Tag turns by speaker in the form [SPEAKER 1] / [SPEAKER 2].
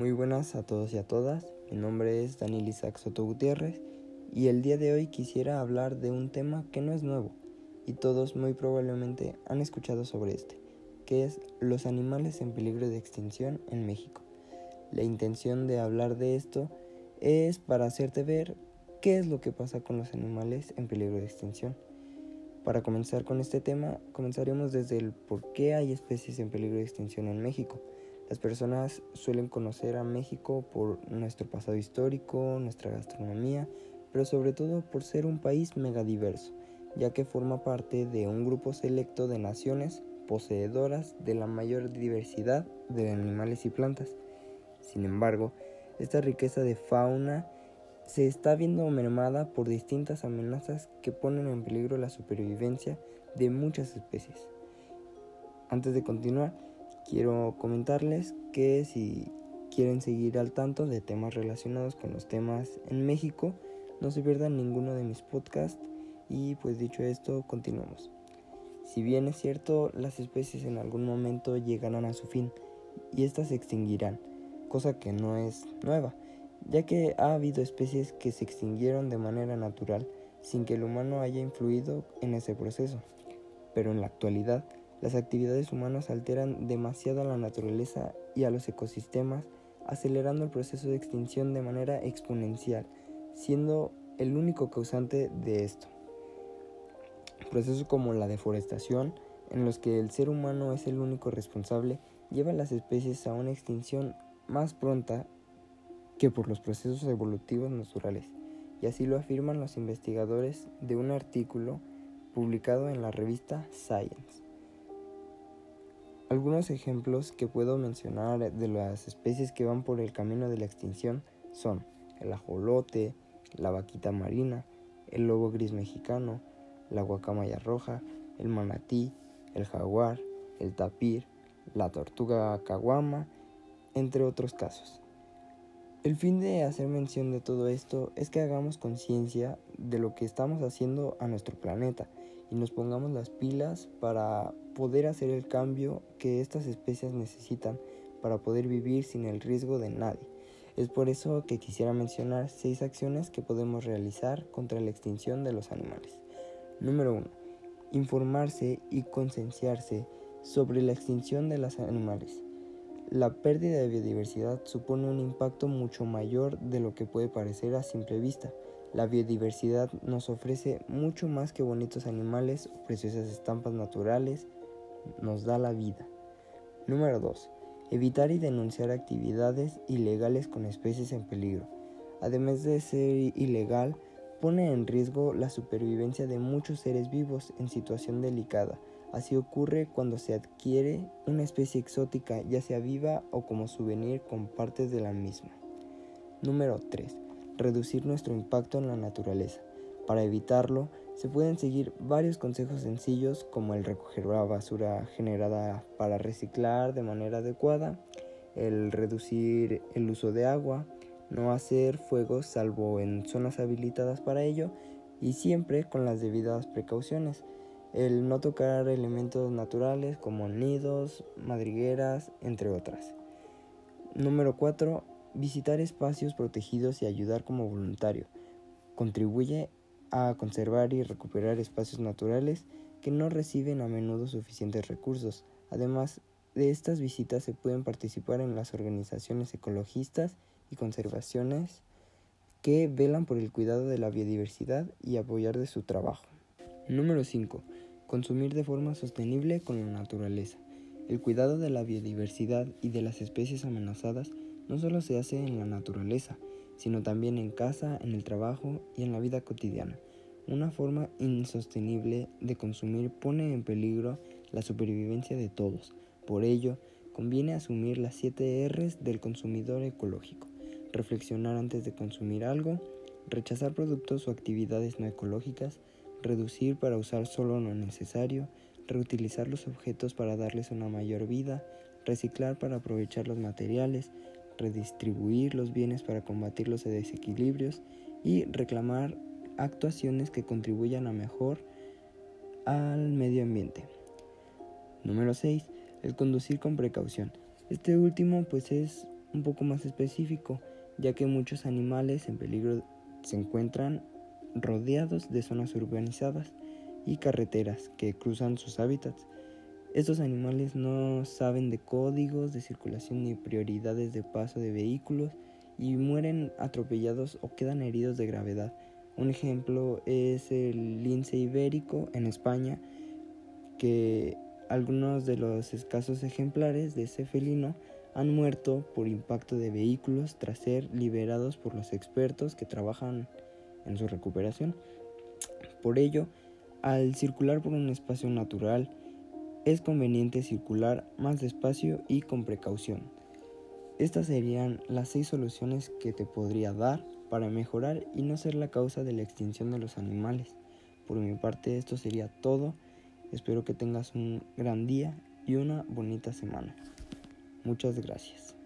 [SPEAKER 1] Muy buenas a todos y a todas. Mi nombre es Daniel Isaac Soto Gutiérrez y el día de hoy quisiera hablar de un tema que no es nuevo y todos muy probablemente han escuchado sobre este, que es los animales en peligro de extinción en México. La intención de hablar de esto es para hacerte ver qué es lo que pasa con los animales en peligro de extinción. Para comenzar con este tema, comenzaremos desde el por qué hay especies en peligro de extinción en México. Las personas suelen conocer a México por nuestro pasado histórico, nuestra gastronomía, pero sobre todo por ser un país megadiverso, ya que forma parte de un grupo selecto de naciones poseedoras de la mayor diversidad de animales y plantas. Sin embargo, esta riqueza de fauna se está viendo mermada por distintas amenazas que ponen en peligro la supervivencia de muchas especies. Antes de continuar, quiero comentarles que si quieren seguir al tanto de temas relacionados con los temas en México, no se pierdan ninguno de mis podcasts y pues dicho esto, continuamos. Si bien es cierto, las especies en algún momento llegarán a su fin y éstas se extinguirán, cosa que no es nueva, ya que ha habido especies que se extinguieron de manera natural sin que el humano haya influido en ese proceso. Pero en la actualidad, las actividades humanas alteran demasiado a la naturaleza y a los ecosistemas, acelerando el proceso de extinción de manera exponencial, siendo el único causante de esto. Procesos como la deforestación, en los que el ser humano es el único responsable, llevan las especies a una extinción más pronta que por los procesos evolutivos naturales, y así lo afirman los investigadores de un artículo publicado en la revista Science. Algunos ejemplos que puedo mencionar de las especies que van por el camino de la extinción son el ajolote, la vaquita marina, el lobo gris mexicano, la guacamaya roja, el manatí, el jaguar, el tapir, la tortuga caguama, entre otros casos. El fin de hacer mención de todo esto es que hagamos conciencia de lo que estamos haciendo a nuestro planeta y nos pongamos las pilas para poder hacer el cambio que estas especies necesitan para poder vivir sin el riesgo de nadie. Es por eso que quisiera mencionar seis acciones que podemos realizar contra la extinción de los animales. Número 1. Informarse y concienciarse sobre la extinción de los animales. La pérdida de biodiversidad supone un impacto mucho mayor de lo que puede parecer a simple vista. La biodiversidad nos ofrece mucho más que bonitos animales o preciosas estampas naturales, nos da la vida. Número 2. Evitar y denunciar actividades ilegales con especies en peligro. Además de ser ilegal, pone en riesgo la supervivencia de muchos seres vivos en situación delicada. Así ocurre cuando se adquiere una especie exótica, ya sea viva o como souvenir con partes de la misma. Número 3 reducir nuestro impacto en la naturaleza. Para evitarlo, se pueden seguir varios consejos sencillos como el recoger la basura generada para reciclar de manera adecuada, el reducir el uso de agua, no hacer fuegos salvo en zonas habilitadas para ello y siempre con las debidas precauciones, el no tocar elementos naturales como nidos, madrigueras, entre otras. Número 4 visitar espacios protegidos y ayudar como voluntario. Contribuye a conservar y recuperar espacios naturales que no reciben a menudo suficientes recursos. Además de estas visitas se pueden participar en las organizaciones ecologistas y conservaciones que velan por el cuidado de la biodiversidad y apoyar de su trabajo. Número 5. Consumir de forma sostenible con la naturaleza. El cuidado de la biodiversidad y de las especies amenazadas no solo se hace en la naturaleza, sino también en casa, en el trabajo y en la vida cotidiana. Una forma insostenible de consumir pone en peligro la supervivencia de todos. Por ello, conviene asumir las 7 Rs del consumidor ecológico. Reflexionar antes de consumir algo, rechazar productos o actividades no ecológicas, reducir para usar solo lo necesario, reutilizar los objetos para darles una mayor vida, reciclar para aprovechar los materiales, redistribuir los bienes para combatir los desequilibrios y reclamar actuaciones que contribuyan a mejor al medio ambiente. Número 6. El conducir con precaución. Este último pues es un poco más específico, ya que muchos animales en peligro se encuentran rodeados de zonas urbanizadas y carreteras que cruzan sus hábitats. Estos animales no saben de códigos de circulación ni prioridades de paso de vehículos y mueren atropellados o quedan heridos de gravedad. Un ejemplo es el lince ibérico en España, que algunos de los escasos ejemplares de ese felino han muerto por impacto de vehículos tras ser liberados por los expertos que trabajan en su recuperación. Por ello, al circular por un espacio natural, es conveniente circular más despacio y con precaución. Estas serían las seis soluciones que te podría dar para mejorar y no ser la causa de la extinción de los animales. Por mi parte esto sería todo. Espero que tengas un gran día y una bonita semana. Muchas gracias.